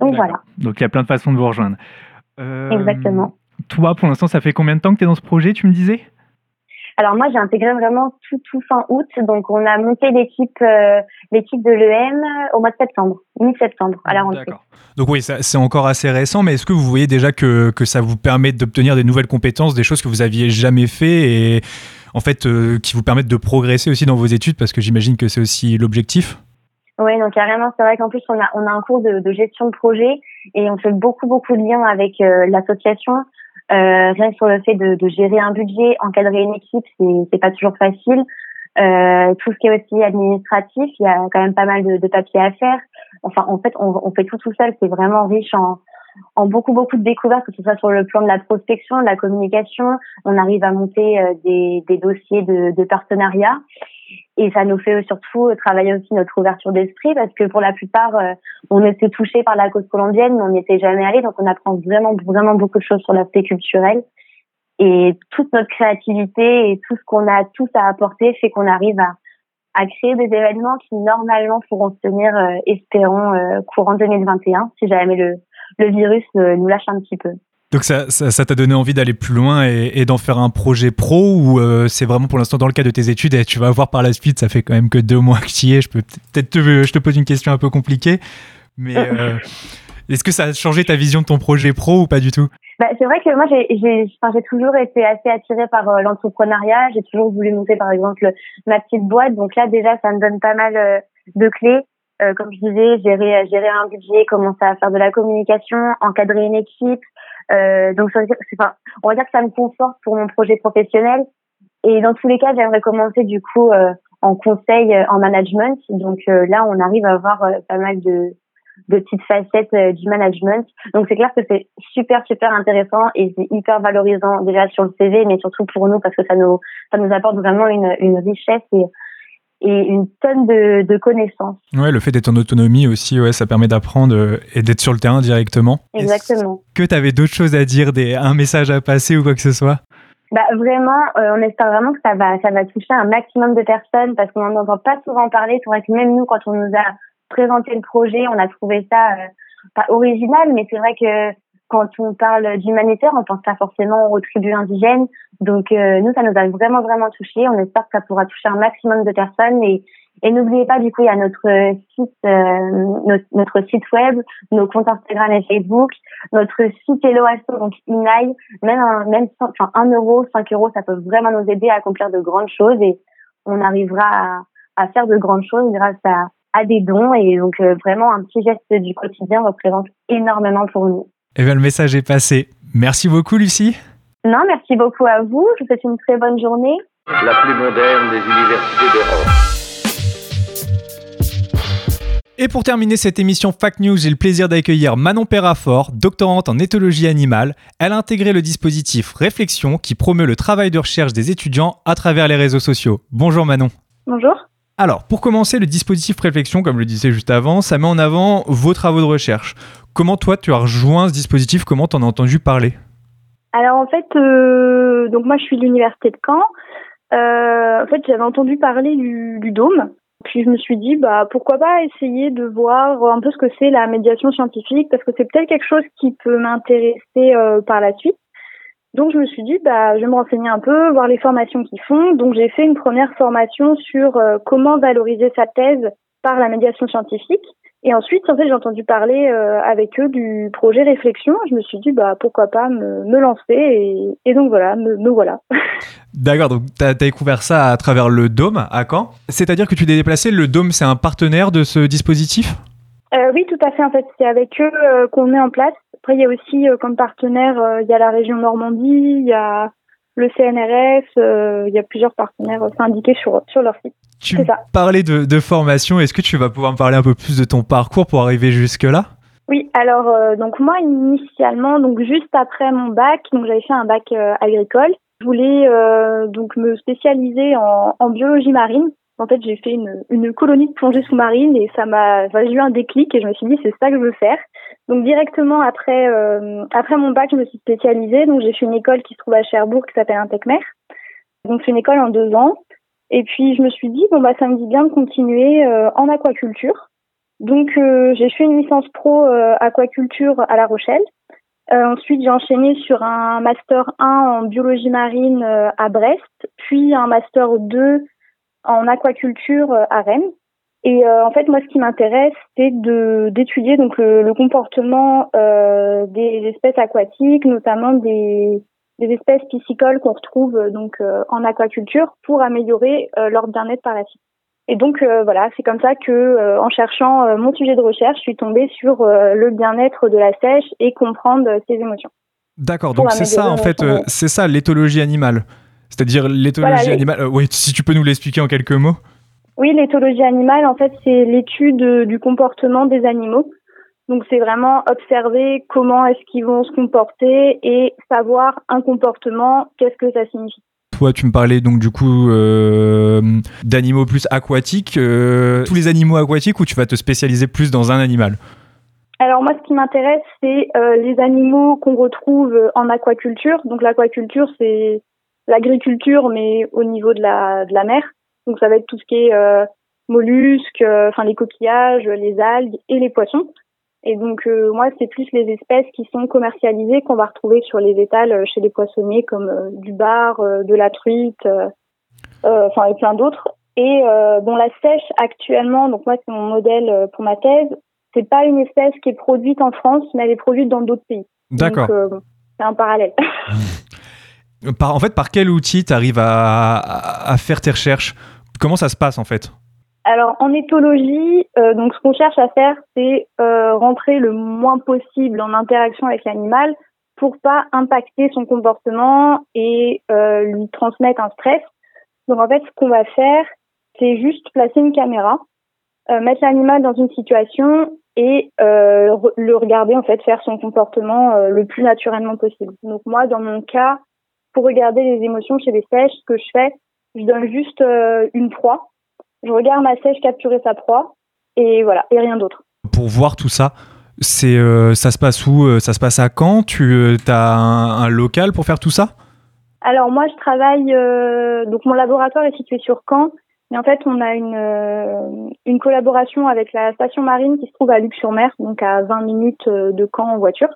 S7: Donc voilà.
S1: Donc il y a plein de façons de vous rejoindre. Euh,
S7: Exactement.
S1: Toi, pour l'instant, ça fait combien de temps que tu es dans ce projet, tu me disais?
S7: Alors moi j'ai intégré vraiment tout tout fin août, donc on a monté l'équipe euh, l'équipe de l'EM au mois de septembre, mi-septembre à la rentrée.
S1: Donc oui, c'est encore assez récent, mais est-ce que vous voyez déjà que, que ça vous permet d'obtenir des nouvelles compétences, des choses que vous aviez jamais fait et en fait euh, qui vous permettent de progresser aussi dans vos études? Parce que j'imagine que c'est aussi l'objectif
S7: Oui, donc carrément, c'est vrai qu'en plus on a on a un cours de, de gestion de projet et on fait beaucoup beaucoup de liens avec euh, l'association. Euh, rien que sur le fait de, de gérer un budget, encadrer une équipe, c'est c'est pas toujours facile. Euh, tout ce qui est aussi administratif, il y a quand même pas mal de, de papiers à faire. Enfin, en fait, on, on fait tout tout seul. C'est vraiment riche en en beaucoup beaucoup de découvertes, que ce soit sur le plan de la prospection, de la communication. On arrive à monter euh, des, des dossiers de, de partenariat. Et ça nous fait surtout travailler aussi notre ouverture d'esprit parce que pour la plupart, euh, on était touché par la cause colombienne, mais on n'y était jamais allé. Donc on apprend vraiment, vraiment beaucoup de choses sur l'aspect culturel. Et toute notre créativité et tout ce qu'on a tous à apporter fait qu'on arrive à, à créer des événements qui normalement pourront se tenir, euh, espérons, euh, courant 2021, si jamais le, le virus nous lâche un petit peu.
S1: Donc ça ça ça t'a donné envie d'aller plus loin et, et d'en faire un projet pro ou euh, c'est vraiment pour l'instant dans le cadre de tes études et tu vas voir par la suite, ça fait quand même que deux mois que tu y es, je peux peut-être te, je te pose une question un peu compliquée, mais euh, est-ce que ça a changé ta vision de ton projet pro ou pas du tout?
S7: Bah, c'est vrai que moi, j'ai, j'ai, enfin, j'ai toujours été assez attirée par euh, l'entrepreneuriat. J'ai toujours voulu monter, par exemple, ma petite boîte. Donc là, déjà, ça me donne pas mal euh, de clés. Euh, comme je disais, gérer, gérer un budget, commencer à faire de la communication, encadrer une équipe. Euh, donc, on va dire que ça me conforte pour mon projet professionnel. Et dans tous les cas, j'aimerais commencer du coup euh, en conseil, euh, en management. Donc là, on arrive à voir euh, pas mal de, de petites facettes du management. Donc c'est clair que c'est super super intéressant et c'est hyper valorisant déjà sur le CV, mais surtout pour nous parce que ça nous ça nous apporte vraiment une, une richesse et et une tonne de, de connaissances.
S1: Ouais, le fait d'être en autonomie aussi, ouais, ça permet d'apprendre euh, et d'être sur le terrain directement.
S7: Exactement.
S1: Que tu avais d'autres choses à dire, des, un message à passer ou quoi que ce soit?
S7: Bah vraiment, euh, on espère vraiment que ça va, ça va toucher un maximum de personnes parce qu'on n'en entend pas souvent parler. C'est vrai que même nous, quand on nous a présenté le projet, on a trouvé ça euh, pas original, mais c'est vrai que quand on parle d'humanitaire, on pense pas forcément aux tribus indigènes. Donc euh, nous, ça nous a vraiment vraiment touché. On espère que ça pourra toucher un maximum de personnes et et n'oubliez pas, du coup, il y a notre site, euh, notre, site web, nos comptes Instagram et Facebook, notre site Hello Asso, donc Inaï, même un, même enfin, 1 euro, 5 euros, ça peut vraiment nous aider à accomplir de grandes choses et on arrivera à, à faire de grandes choses grâce à, à des dons et donc euh, vraiment un petit geste du quotidien représente énormément pour nous.
S1: Eh bien, le message est passé. Merci beaucoup, Lucie.
S7: Non, merci beaucoup à vous. Je vous souhaite une très bonne journée.
S4: La plus moderne des universités d'Europe.
S1: Et pour terminer cette émission Fact News, j'ai le plaisir d'accueillir Manon Perrafort, doctorante en éthologie animale. Elle a intégré le dispositif Réflexion qui promeut le travail de recherche des étudiants à travers les réseaux sociaux. Bonjour Manon.
S7: Bonjour.
S1: Alors, pour commencer, le dispositif Réflexion, comme je le disais juste avant, ça met en avant vos travaux de recherche. Comment toi, tu as rejoint ce dispositif? Comment t'en as entendu parler?
S8: Alors en fait, euh, donc moi je suis de l'université de Caen. Euh, en fait, j'avais entendu parler du, dôme. Puis je me suis dit, bah pourquoi pas essayer de voir un peu ce que c'est la médiation scientifique, parce que c'est peut-être quelque chose qui peut m'intéresser euh, par la suite. Donc je me suis dit, bah je vais me renseigner un peu, voir les formations qu'ils font. Donc j'ai fait une première formation sur comment valoriser sa thèse par la médiation scientifique. Et ensuite, en fait, j'ai entendu parler euh, avec eux du projet Réflexion. Je me suis dit, bah pourquoi pas me, me lancer. Et, et donc voilà, me, me voilà.
S1: D'accord, donc tu as découvert ça à travers le Dôme à Caen. C'est-à-dire que tu t'es déplacé, le Dôme, c'est un partenaire de ce dispositif?
S8: Euh, oui, tout à fait. En fait, c'est avec eux euh, qu'on met en place. Après, il y a aussi comme partenaire, il y a la région Normandie, il y a le CNRS, euh, il y a plusieurs partenaires syndiqués sur, sur leur site.
S1: Tu
S8: ça.
S1: parlais de, de formation, est-ce que tu vas pouvoir me parler un peu plus de ton parcours pour arriver jusque-là?
S8: Oui, alors euh, donc moi initialement, donc juste après mon bac, donc j'avais fait un bac euh, agricole. Je voulais euh, donc me spécialiser en, en biologie marine. En fait, j'ai fait une, une colonie de plongée sous-marine et ça m'a, enfin, j'ai eu un déclic et je me suis dit c'est ça que je veux faire. Donc directement après euh, après mon bac, je me suis spécialisée. Donc j'ai fait une école qui se trouve à Cherbourg qui s'appelle Intecmer. Donc c'est une école en deux ans. Et puis je me suis dit bon bah ça me dit bien de continuer euh, en aquaculture. Donc euh, j'ai fait une licence pro euh, aquaculture à La Rochelle. Euh, ensuite j'ai enchaîné sur un master 1 en biologie marine euh, à Brest, puis un master 2 en aquaculture à Rennes. Et euh, en fait moi ce qui m'intéresse c'est de d'étudier donc le, le comportement euh, des espèces aquatiques, notamment des des espèces piscicoles qu'on retrouve euh, donc euh, en aquaculture pour améliorer leur bien-être par la suite. Et donc voilà, c'est comme ça que en cherchant mon sujet de recherche, je suis tombée sur le bien-être de la sèche et comprendre ses émotions.
S1: D'accord, donc c'est ça en fait, c'est ça l'éthologie animale. C'est-à-dire l'éthologie
S8: Voilà,
S1: animale. oui, si tu peux nous l'expliquer en quelques mots.
S8: Oui, l'éthologie animale, en fait, c'est l'étude du comportement des animaux. Donc c'est vraiment observer comment est-ce qu'ils vont se comporter et savoir un comportement, qu'est-ce que ça signifie.
S1: Toi, tu me parlais donc du coup euh, d'animaux plus aquatiques. euh, tous les animaux aquatiques ou tu vas te spécialiser plus dans un animal?
S8: Alors moi, ce qui m'intéresse, c'est euh, les animaux qu'on retrouve en aquaculture. Donc l'aquaculture, c'est l'agriculture, mais au niveau de la, de la mer. Donc ça va être tout ce qui est euh, mollusques, euh, enfin les coquillages, les algues et les poissons. Et donc euh, moi, c'est plus les espèces qui sont commercialisées qu'on va retrouver sur les étals euh, chez les poissonniers, comme du bar, de la truite, enfin et plein d'autres. Et bon, la sèche actuellement, donc moi c'est mon modèle pour ma thèse, c'est pas une espèce qui est produite en France, mais elle est produite dans d'autres pays.
S1: D'accord.
S8: C'est un parallèle.
S1: Par, en fait, par quel outil tu arrives à, à- à faire tes recherches? Comment ça se passe en fait?
S8: Alors en éthologie, euh, donc ce qu'on cherche à faire, c'est euh, rentrer le moins possible en interaction avec l'animal pour pas impacter son comportement et euh, lui transmettre un stress. Donc en fait, ce qu'on va faire, c'est juste placer une caméra, mettre l'animal dans une situation et le regarder en fait faire son comportement le plus naturellement possible. Donc moi, dans mon cas, pour regarder les émotions chez les sèches, ce que je fais, je donne juste euh, une proie je regarde ma sèche capturer sa proie et voilà et rien d'autre.
S1: Pour voir tout ça, c'est euh, ça se passe où Euh, Ça se passe à Caen? Tu as un, un local pour faire tout ça?
S8: Alors moi je travaille euh, donc mon laboratoire est situé sur Caen mais en fait on a une une collaboration avec la station marine qui se trouve à Luc-sur-Mer donc à 20 minutes de Caen en voiture.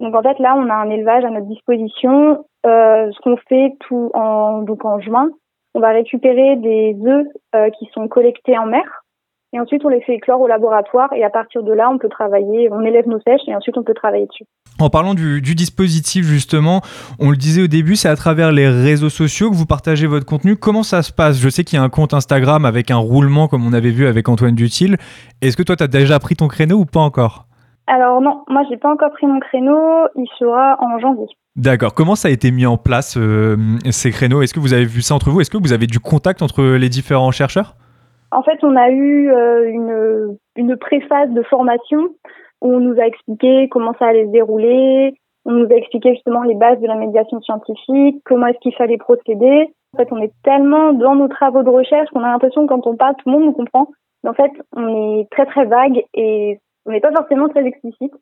S8: Donc en fait là on a un élevage à notre disposition. Ce qu'on fait tout en donc en juin, on va récupérer des œufs euh, qui sont collectés en mer et ensuite on les fait éclore au laboratoire et à partir de là on peut travailler, on élève nos sèches et ensuite on peut travailler dessus.
S1: En parlant du, du dispositif, justement, on le disait au début, c'est à travers les réseaux sociaux que vous partagez votre contenu. Comment ça se passe? Je sais qu'il y a un compte Instagram avec un roulement, comme on avait vu avec Antoine Dutil. Est-ce que toi, tu as déjà pris ton créneau ou pas encore?
S8: Alors non, moi j'ai pas encore pris mon créneau, il sera en janvier.
S1: D'accord. Comment ça a été mis en place, euh, ces créneaux? Est-ce que vous avez vu ça entre vous? Est-ce que vous avez du contact entre les différents chercheurs?
S8: En fait, on a eu euh, une, une préface de formation où on nous a expliqué comment ça allait se dérouler, on nous a expliqué justement les bases de la médiation scientifique, comment est-ce qu'il fallait procéder. En fait, on est tellement dans nos travaux de recherche qu'on a l'impression que quand on parle, tout le monde nous comprend. Mais en fait, on est très très vague et on n'est pas forcément très explicite.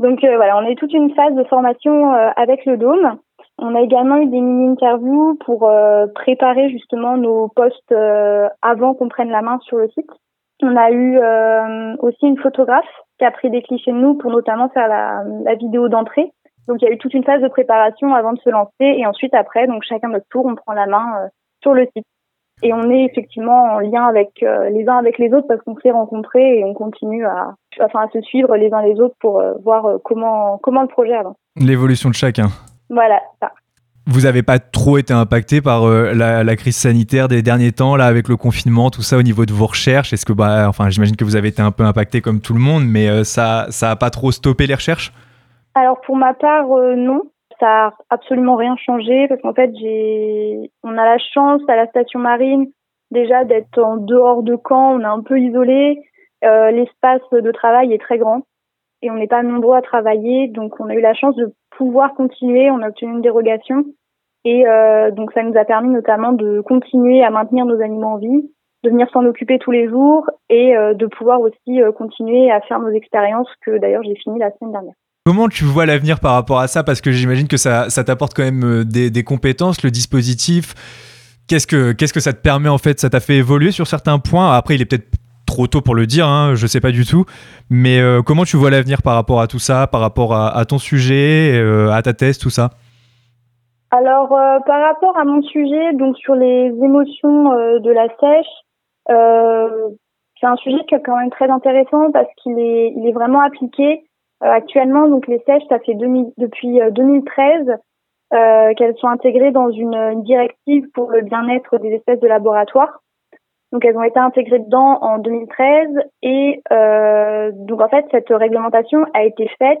S8: Donc euh, voilà, on a eu toute une phase de formation euh, avec le Dôme. On a également eu des mini-interviews pour euh, préparer justement nos postes avant qu'on prenne la main sur le site. On a eu euh, aussi une photographe qui a pris des clichés de nous pour notamment faire la, la vidéo d'entrée. Donc il y a eu toute une phase de préparation avant de se lancer et ensuite après, donc chacun notre tour, on prend la main euh, sur le site. Et on est effectivement en lien avec euh, les uns avec les autres parce qu'on s'est rencontrés et on continue à, enfin, à se suivre les uns les autres pour euh, voir euh, comment comment le projet avance.
S1: L'évolution de chacun.
S8: Voilà, ça.
S1: Vous n'avez pas trop été impacté par euh, la, la crise sanitaire des derniers temps, là, avec le confinement, tout ça, au niveau de vos recherches? Est-ce que, bah, enfin, j'imagine que vous avez été un peu impacté comme tout le monde, mais ça, ça a pas trop stoppé les recherches?
S8: Alors pour ma part, non. Ça a absolument rien changé parce qu'en fait, j'ai, on a la chance à la station marine déjà d'être en dehors de Caen. On est un peu isolé. Euh, l'espace de travail est très grand. et on n'est pas nombreux à travailler, donc on a eu la chance de pouvoir continuer. On a obtenu une dérogation et euh, donc ça nous a permis notamment de continuer à maintenir nos animaux en vie, de venir s'en occuper tous les jours et euh, de pouvoir aussi continuer à faire nos expériences que d'ailleurs j'ai fini la semaine dernière.
S1: Comment tu vois l'avenir par rapport à ça? Parce que j'imagine que ça, ça t'apporte quand même euh, des, des compétences, le dispositif. Qu'est-ce que, qu'est-ce que ça te permet en fait? Ça t'a fait évoluer sur certains points? Après, il est peut-être trop tôt pour le dire, hein, je sais pas du tout. Mais euh, comment tu vois l'avenir par rapport à tout ça, par rapport à, à ton sujet, euh, à ta thèse, tout ça?
S8: Alors, euh, par rapport à mon sujet, donc sur les émotions euh, de la sèche, euh, c'est un sujet qui est quand même très intéressant parce qu'il est, il est vraiment appliqué actuellement. Donc, les sèches, ça fait 2000 depuis euh, 2013 euh, qu'elles sont intégrées dans une, une directive pour le bien-être des espèces de laboratoire. Donc, elles ont été intégrées dedans en 2013 et euh, donc en fait, cette réglementation a été faite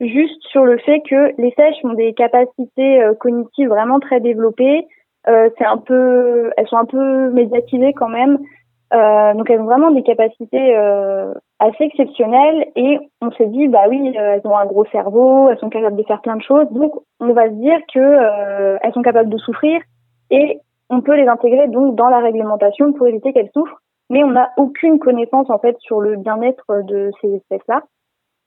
S8: juste sur le fait que les sèches ont des capacités euh, cognitives vraiment très développées. Euh, c'est un peu, elles sont un peu médiatisées quand même. Euh, donc elles ont vraiment des capacités euh, assez exceptionnelles et on s'est dit bah oui euh, elles ont un gros cerveau, elles sont capables de faire plein de choses. Donc on va se dire que euh, elles sont capables de souffrir et on peut les intégrer donc dans la réglementation pour éviter qu'elles souffrent. Mais on n'a aucune connaissance en fait sur le bien-être de ces espèces là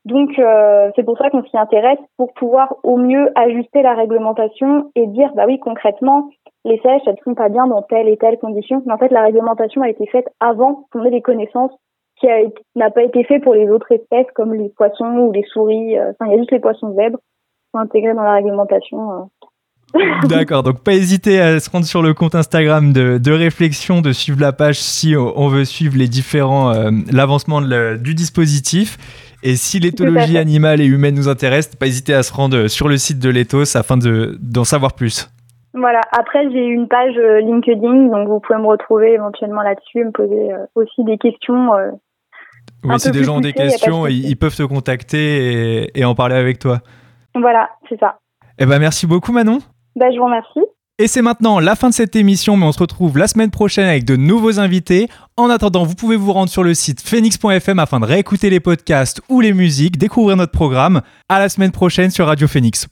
S8: donc euh, c'est pour ça qu'on s'y intéresse pour pouvoir au mieux ajuster la réglementation et dire bah oui concrètement les sèches elles sont pas bien dans telle et telle condition. Mais en fait la réglementation a été faite avant qu'on ait des connaissances qui n'a pas été fait pour les autres espèces comme les poissons ou les souris euh, enfin il y a juste les poissons zèbres qui sont intégrés dans la réglementation euh.
S1: D'accord, donc pas hésiter à se rendre sur le compte Instagram de, de réflexion, de suivre la page si on veut suivre les différents euh, l'avancement du dispositif. Et si l'éthologie animale et humaine nous intéresse, pas hésiter à se rendre sur le site de l'Ethos afin de- d'en savoir plus.
S8: Voilà. Après, j'ai une page euh, LinkedIn, donc vous pouvez me retrouver éventuellement là-dessus, me poser euh, aussi des questions. euh.
S1: Oui, si des gens ont des questions, ils, ils peuvent te contacter et, et en parler avec toi.
S8: Voilà, c'est ça.
S1: Eh ben merci beaucoup Manon.
S8: Bah, je vous remercie.
S1: Et c'est maintenant la fin de cette émission, mais on se retrouve la semaine prochaine avec de nouveaux invités. En attendant, vous pouvez vous rendre sur le site phoenix.fm afin de réécouter les podcasts ou les musiques, découvrir notre programme. À la semaine prochaine sur Radio Phoenix.